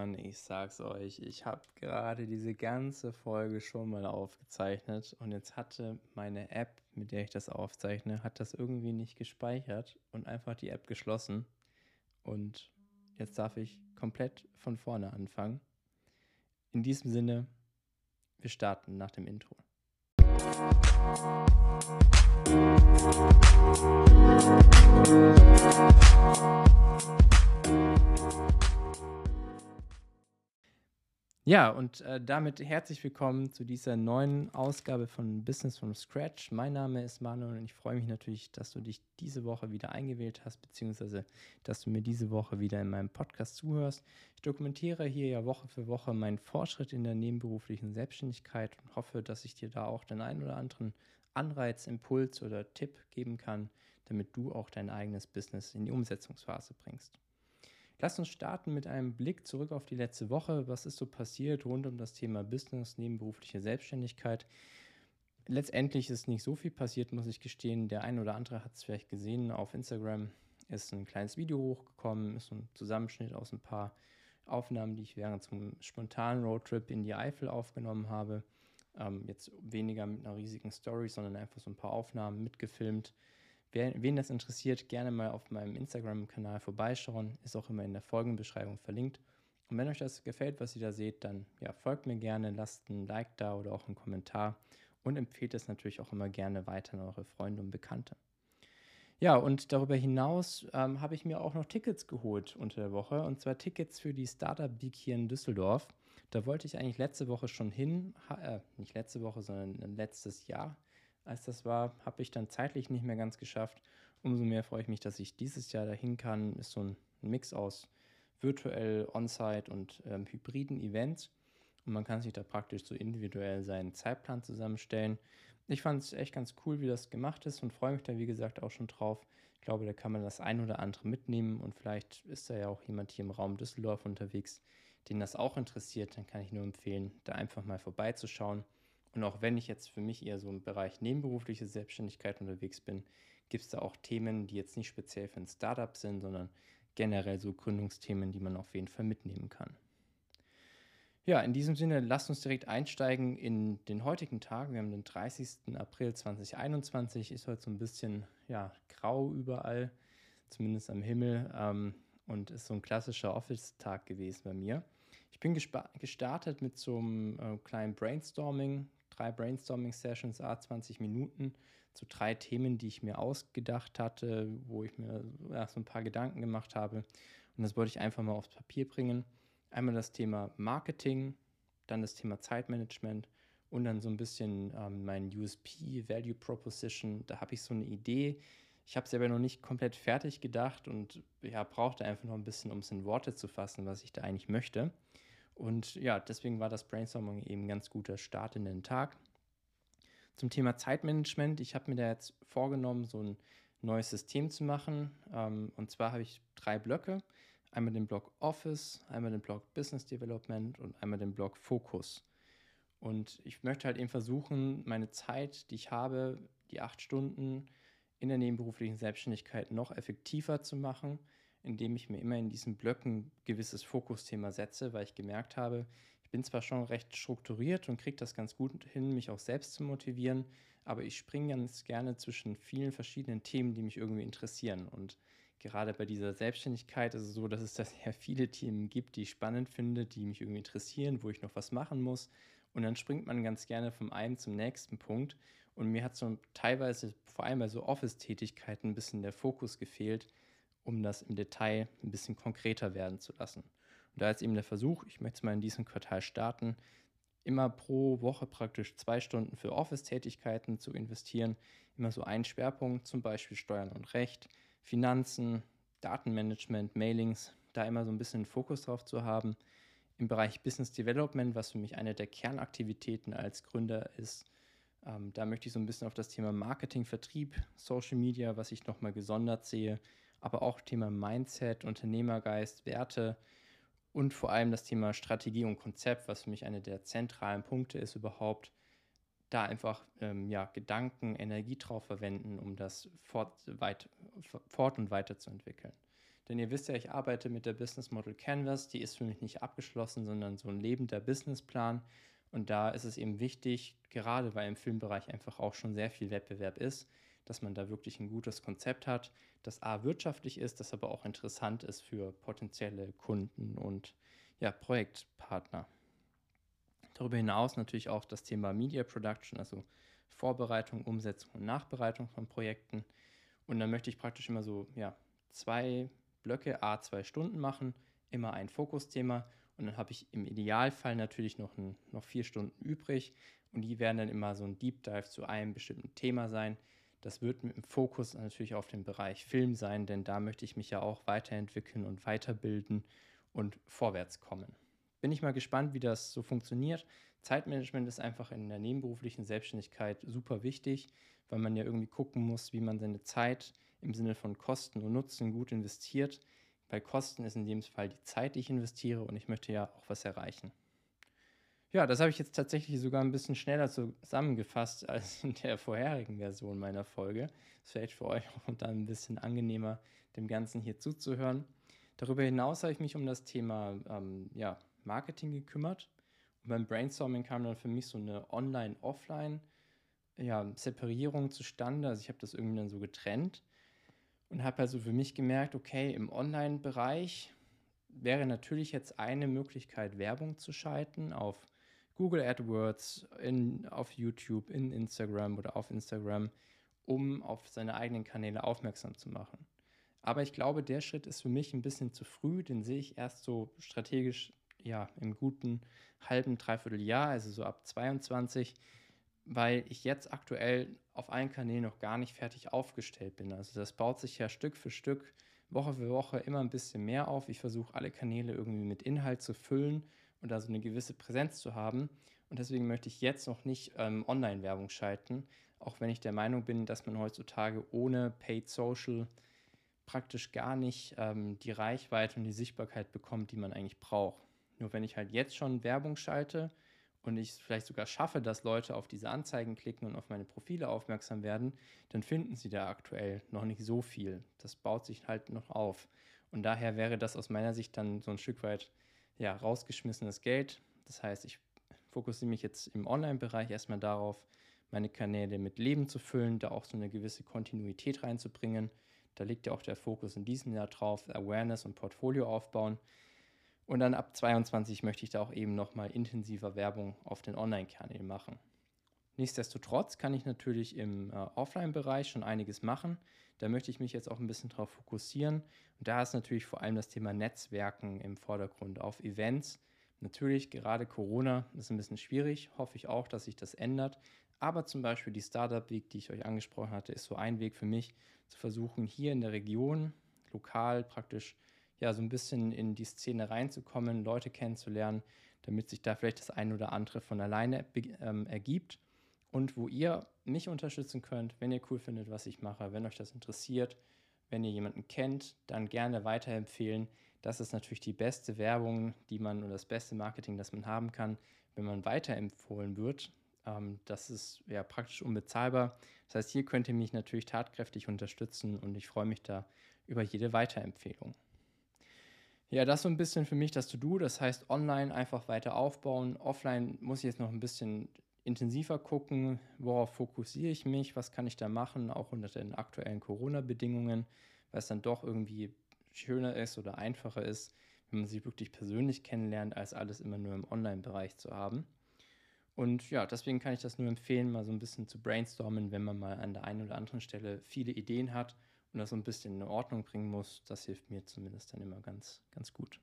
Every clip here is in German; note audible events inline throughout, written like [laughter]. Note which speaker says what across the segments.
Speaker 1: Mann, ich sag's euch, ich habe gerade diese ganze Folge schon mal aufgezeichnet und jetzt hatte meine App, mit der ich das aufzeichne, hat das irgendwie nicht gespeichert und einfach die App geschlossen. Und jetzt darf ich komplett von vorne anfangen. In diesem Sinne, wir starten nach dem Intro. Ja, und äh, damit herzlich willkommen zu dieser neuen Ausgabe von Business from Scratch. Mein Name ist Manuel und ich freue mich natürlich, dass du dich diese Woche wieder eingewählt hast, beziehungsweise dass du mir diese Woche wieder in meinem Podcast zuhörst. Ich dokumentiere hier ja Woche für Woche meinen Fortschritt in der nebenberuflichen Selbstständigkeit und hoffe, dass ich dir da auch den einen oder anderen Anreiz, Impuls oder Tipp geben kann, damit du auch dein eigenes Business in die Umsetzungsphase bringst. Lass uns starten mit einem Blick zurück auf die letzte Woche. Was ist so passiert rund um das Thema Business, nebenberufliche Selbstständigkeit? Letztendlich ist nicht so viel passiert, muss ich gestehen. Der ein oder andere hat es vielleicht gesehen. Auf Instagram ist ein kleines Video hochgekommen, ist ein Zusammenschnitt aus ein paar Aufnahmen, die ich während zum spontanen Roadtrip in die Eifel aufgenommen habe. Ähm, jetzt weniger mit einer riesigen Story, sondern einfach so ein paar Aufnahmen mitgefilmt Wer, wen das interessiert, gerne mal auf meinem Instagram-Kanal vorbeischauen. Ist auch immer in der Folgenbeschreibung verlinkt. Und wenn euch das gefällt, was ihr da seht, dann ja, folgt mir gerne, lasst ein Like da oder auch einen Kommentar und empfehlt es natürlich auch immer gerne weiter an eure Freunde und Bekannte. Ja, und darüber hinaus ähm, habe ich mir auch noch Tickets geholt unter der Woche und zwar Tickets für die Startup Week hier in Düsseldorf. Da wollte ich eigentlich letzte Woche schon hin, äh, nicht letzte Woche, sondern letztes Jahr als das war, habe ich dann zeitlich nicht mehr ganz geschafft. Umso mehr freue ich mich, dass ich dieses Jahr dahin kann. Ist so ein Mix aus virtuell, on-site und ähm, hybriden Events. Und man kann sich da praktisch so individuell seinen Zeitplan zusammenstellen. Ich fand es echt ganz cool, wie das gemacht ist und freue mich da, wie gesagt, auch schon drauf. Ich glaube, da kann man das ein oder andere mitnehmen und vielleicht ist da ja auch jemand hier im Raum Düsseldorf unterwegs, den das auch interessiert. Dann kann ich nur empfehlen, da einfach mal vorbeizuschauen. Und auch wenn ich jetzt für mich eher so im Bereich nebenberufliche Selbstständigkeit unterwegs bin, gibt es da auch Themen, die jetzt nicht speziell für ein Startup sind, sondern generell so Gründungsthemen, die man auf jeden Fall mitnehmen kann. Ja, in diesem Sinne, lasst uns direkt einsteigen in den heutigen Tag. Wir haben den 30. April 2021, ist heute so ein bisschen ja, grau überall, zumindest am Himmel, ähm, und ist so ein klassischer Office-Tag gewesen bei mir. Ich bin gestartet mit so einem äh, kleinen Brainstorming, drei Brainstorming-Sessions, a 20 Minuten, zu drei Themen, die ich mir ausgedacht hatte, wo ich mir ja, so ein paar Gedanken gemacht habe. Und das wollte ich einfach mal aufs Papier bringen. Einmal das Thema Marketing, dann das Thema Zeitmanagement und dann so ein bisschen ähm, mein USP, Value Proposition. Da habe ich so eine Idee. Ich habe es aber noch nicht komplett fertig gedacht und ja, brauchte einfach noch ein bisschen, um es in Worte zu fassen, was ich da eigentlich möchte. Und ja, deswegen war das Brainstorming eben ein ganz guter Start in den Tag. Zum Thema Zeitmanagement, ich habe mir da jetzt vorgenommen, so ein neues System zu machen. Ähm, und zwar habe ich drei Blöcke. Einmal den Block Office, einmal den Block Business Development und einmal den Block Focus. Und ich möchte halt eben versuchen, meine Zeit, die ich habe, die acht Stunden in der nebenberuflichen Selbstständigkeit noch effektiver zu machen indem ich mir immer in diesen Blöcken gewisses Fokusthema setze, weil ich gemerkt habe, ich bin zwar schon recht strukturiert und kriege das ganz gut hin, mich auch selbst zu motivieren, aber ich springe ganz gerne zwischen vielen verschiedenen Themen, die mich irgendwie interessieren. Und gerade bei dieser Selbstständigkeit ist es so, dass es da sehr viele Themen gibt, die ich spannend finde, die mich irgendwie interessieren, wo ich noch was machen muss. Und dann springt man ganz gerne vom einen zum nächsten Punkt. Und mir hat so teilweise, vor allem bei so Office-Tätigkeiten, ein bisschen der Fokus gefehlt, um das im Detail ein bisschen konkreter werden zu lassen. Und da ist eben der Versuch, ich möchte es mal in diesem Quartal starten, immer pro Woche praktisch zwei Stunden für Office-Tätigkeiten zu investieren. Immer so ein Schwerpunkt, zum Beispiel Steuern und Recht, Finanzen, Datenmanagement, Mailings, da immer so ein bisschen Fokus drauf zu haben. Im Bereich Business Development, was für mich eine der Kernaktivitäten als Gründer ist, ähm, da möchte ich so ein bisschen auf das Thema Marketing, Vertrieb, Social Media, was ich nochmal gesondert sehe, aber auch Thema Mindset, Unternehmergeist, Werte und vor allem das Thema Strategie und Konzept, was für mich eine der zentralen Punkte ist überhaupt, da einfach ähm, ja, Gedanken, Energie drauf verwenden, um das fort, weit, fort und weiterzuentwickeln. Denn ihr wisst ja, ich arbeite mit der Business Model Canvas. Die ist für mich nicht abgeschlossen, sondern so ein lebender Businessplan. Und da ist es eben wichtig, gerade weil im Filmbereich einfach auch schon sehr viel Wettbewerb ist, dass man da wirklich ein gutes Konzept hat, das A wirtschaftlich ist, das aber auch interessant ist für potenzielle Kunden und ja, Projektpartner. Darüber hinaus natürlich auch das Thema Media Production, also Vorbereitung, Umsetzung und Nachbereitung von Projekten. Und dann möchte ich praktisch immer so ja, zwei Blöcke, a zwei Stunden machen, immer ein Fokusthema und dann habe ich im Idealfall natürlich noch, ein, noch vier Stunden übrig und die werden dann immer so ein Deep Dive zu einem bestimmten Thema sein. Das wird mit dem Fokus natürlich auf den Bereich Film sein, denn da möchte ich mich ja auch weiterentwickeln und weiterbilden und vorwärts kommen. Bin ich mal gespannt, wie das so funktioniert. Zeitmanagement ist einfach in der nebenberuflichen Selbstständigkeit super wichtig, weil man ja irgendwie gucken muss, wie man seine Zeit im Sinne von Kosten und Nutzen gut investiert. Bei Kosten ist in dem Fall die Zeit, die ich investiere und ich möchte ja auch was erreichen. Ja, das habe ich jetzt tatsächlich sogar ein bisschen schneller zusammengefasst [laughs] als in der vorherigen Version meiner Folge. Ist vielleicht für euch auch dann ein bisschen angenehmer, dem Ganzen hier zuzuhören. Darüber hinaus habe ich mich um das Thema ähm, ja, Marketing gekümmert. Und beim Brainstorming kam dann für mich so eine Online-Offline- ja, zustande. Also ich habe das irgendwie dann so getrennt und habe also für mich gemerkt, okay, im Online-Bereich wäre natürlich jetzt eine Möglichkeit, Werbung zu schalten auf Google AdWords, in, auf YouTube, in Instagram oder auf Instagram, um auf seine eigenen Kanäle aufmerksam zu machen. Aber ich glaube, der Schritt ist für mich ein bisschen zu früh, den sehe ich erst so strategisch ja, im guten halben, dreiviertel Jahr, also so ab 22, weil ich jetzt aktuell auf allen Kanälen noch gar nicht fertig aufgestellt bin. Also das baut sich ja Stück für Stück, Woche für Woche immer ein bisschen mehr auf. Ich versuche alle Kanäle irgendwie mit Inhalt zu füllen und da so eine gewisse Präsenz zu haben. Und deswegen möchte ich jetzt noch nicht ähm, Online-Werbung schalten, auch wenn ich der Meinung bin, dass man heutzutage ohne Paid Social praktisch gar nicht ähm, die Reichweite und die Sichtbarkeit bekommt, die man eigentlich braucht. Nur wenn ich halt jetzt schon Werbung schalte und ich vielleicht sogar schaffe, dass Leute auf diese Anzeigen klicken und auf meine Profile aufmerksam werden, dann finden sie da aktuell noch nicht so viel. Das baut sich halt noch auf. Und daher wäre das aus meiner Sicht dann so ein Stück weit ja, rausgeschmissenes Geld. Das heißt, ich fokussiere mich jetzt im Online-Bereich erstmal darauf, meine Kanäle mit Leben zu füllen, da auch so eine gewisse Kontinuität reinzubringen. Da liegt ja auch der Fokus in diesem Jahr drauf, Awareness und Portfolio aufbauen. Und dann ab 22 möchte ich da auch eben nochmal intensiver Werbung auf den Online-Kanälen machen. Nichtsdestotrotz kann ich natürlich im äh, Offline-Bereich schon einiges machen. Da möchte ich mich jetzt auch ein bisschen drauf fokussieren. Und da ist natürlich vor allem das Thema Netzwerken im Vordergrund auf Events. Natürlich, gerade Corona ist ein bisschen schwierig. Hoffe ich auch, dass sich das ändert. Aber zum Beispiel die Startup Week, die ich euch angesprochen hatte, ist so ein Weg für mich, zu versuchen, hier in der Region lokal praktisch ja, so ein bisschen in die Szene reinzukommen, Leute kennenzulernen, damit sich da vielleicht das eine oder andere von alleine ähm, ergibt. Und wo ihr mich unterstützen könnt, wenn ihr cool findet, was ich mache, wenn euch das interessiert, wenn ihr jemanden kennt, dann gerne weiterempfehlen. Das ist natürlich die beste Werbung, die man oder das beste Marketing, das man haben kann, wenn man weiterempfohlen wird. Ähm, das ist ja praktisch unbezahlbar. Das heißt, hier könnt ihr mich natürlich tatkräftig unterstützen und ich freue mich da über jede Weiterempfehlung. Ja, das so ein bisschen für mich das To-Do. Das heißt, online einfach weiter aufbauen. Offline muss ich jetzt noch ein bisschen intensiver gucken, worauf fokussiere ich mich, was kann ich da machen, auch unter den aktuellen Corona-Bedingungen, weil es dann doch irgendwie schöner ist oder einfacher ist, wenn man sich wirklich persönlich kennenlernt, als alles immer nur im Online-Bereich zu haben. Und ja, deswegen kann ich das nur empfehlen, mal so ein bisschen zu brainstormen, wenn man mal an der einen oder anderen Stelle viele Ideen hat und das so ein bisschen in Ordnung bringen muss, das hilft mir zumindest dann immer ganz, ganz gut.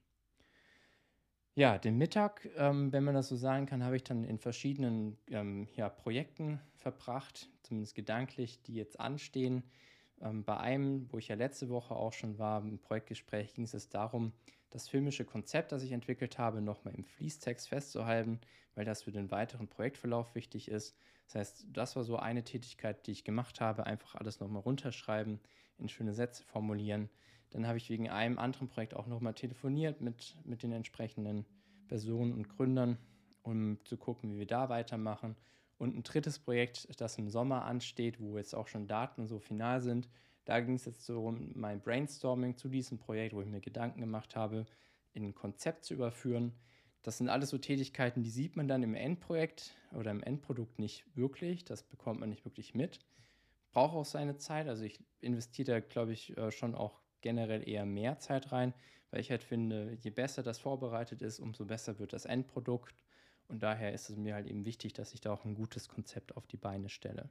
Speaker 1: Ja, den Mittag, ähm, wenn man das so sagen kann, habe ich dann in verschiedenen ähm, ja, Projekten verbracht, zumindest gedanklich, die jetzt anstehen. Ähm, bei einem, wo ich ja letzte Woche auch schon war, im Projektgespräch, ging es darum, das filmische Konzept, das ich entwickelt habe, nochmal im Fließtext festzuhalten, weil das für den weiteren Projektverlauf wichtig ist. Das heißt, das war so eine Tätigkeit, die ich gemacht habe, einfach alles nochmal runterschreiben, in schöne Sätze formulieren. Dann habe ich wegen einem anderen Projekt auch nochmal telefoniert mit, mit den entsprechenden Personen und Gründern, um zu gucken, wie wir da weitermachen. Und ein drittes Projekt, das im Sommer ansteht, wo jetzt auch schon Daten so final sind, Da ging es jetzt so um mein Brainstorming zu diesem Projekt, wo ich mir Gedanken gemacht habe, in ein Konzept zu überführen. Das sind alles so Tätigkeiten, die sieht man dann im Endprojekt oder im Endprodukt nicht wirklich. Das bekommt man nicht wirklich mit. Braucht auch seine Zeit. Also ich investiere da, glaube ich, äh, schon auch generell eher mehr Zeit rein, weil ich halt finde, je besser das vorbereitet ist, umso besser wird das Endprodukt. Und daher ist es mir halt eben wichtig, dass ich da auch ein gutes Konzept auf die Beine stelle.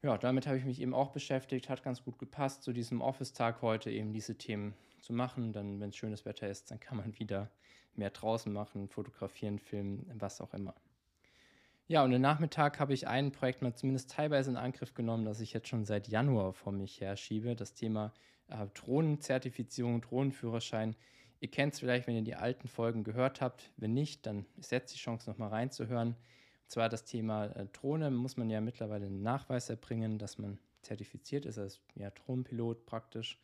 Speaker 1: Ja, damit habe ich mich eben auch beschäftigt, hat ganz gut gepasst, zu diesem Office-Tag heute eben diese Themen zu machen. Dann, wenn es schönes Wetter ist, dann kann man wieder mehr draußen machen, fotografieren, filmen, was auch immer. Ja, und am Nachmittag habe ich ein Projekt mal zumindest teilweise in Angriff genommen, das ich jetzt schon seit Januar vor mich herschiebe. Das Thema äh, Drohnenzertifizierung, Drohnenführerschein. Ihr kennt es vielleicht, wenn ihr die alten Folgen gehört habt. Wenn nicht, dann ist jetzt die Chance, nochmal reinzuhören. Und zwar das Thema äh, Drohne muss man ja mittlerweile einen Nachweis erbringen, dass man zertifiziert ist als ja, Drohnenpilot praktisch.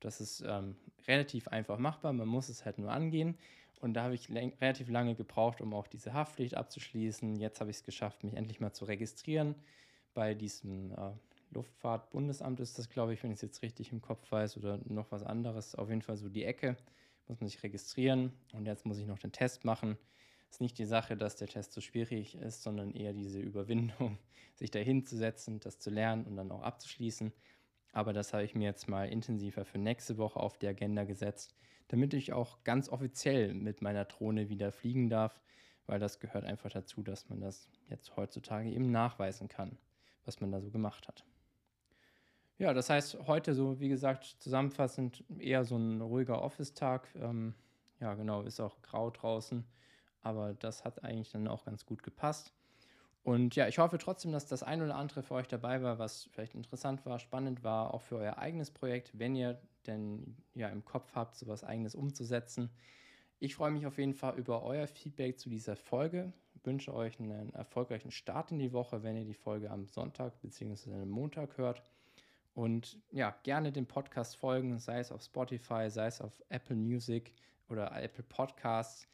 Speaker 1: Das ist ähm, relativ einfach machbar, man muss es halt nur angehen. Und da habe ich relativ lange gebraucht, um auch diese Haftpflicht abzuschließen. Jetzt habe ich es geschafft, mich endlich mal zu registrieren bei diesem äh, Luftfahrtbundesamt ist das, glaube ich, wenn ich es jetzt richtig im Kopf weiß, oder noch was anderes. Auf jeden Fall so die Ecke. Muss man sich registrieren und jetzt muss ich noch den Test machen. Ist nicht die Sache, dass der Test so schwierig ist, sondern eher diese Überwindung, [laughs] sich da hinzusetzen, das zu lernen und dann auch abzuschließen. Aber das habe ich mir jetzt mal intensiver für nächste Woche auf die Agenda gesetzt, damit ich auch ganz offiziell mit meiner Drohne wieder fliegen darf, weil das gehört einfach dazu, dass man das jetzt heutzutage eben nachweisen kann, was man da so gemacht hat. Ja, das heißt, heute so, wie gesagt, zusammenfassend eher so ein ruhiger Office-Tag. Ähm, ja, genau, ist auch grau draußen, aber das hat eigentlich dann auch ganz gut gepasst. Und ja, ich hoffe trotzdem, dass das ein oder andere für euch dabei war, was vielleicht interessant war, spannend war, auch für euer eigenes Projekt, wenn ihr denn ja im Kopf habt, sowas eigenes umzusetzen. Ich freue mich auf jeden Fall über euer Feedback zu dieser Folge. Ich wünsche euch einen erfolgreichen Start in die Woche, wenn ihr die Folge am Sonntag bzw. am Montag hört. Und ja, gerne dem Podcast folgen, sei es auf Spotify, sei es auf Apple Music oder Apple Podcasts.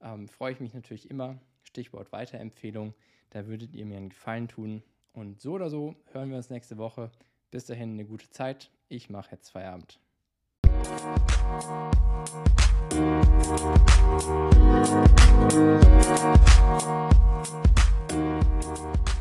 Speaker 1: Ähm, freue ich mich natürlich immer. Stichwort Weiterempfehlung. Da würdet ihr mir einen Gefallen tun. Und so oder so hören wir uns nächste Woche. Bis dahin eine gute Zeit. Ich mache jetzt Feierabend. Thank you.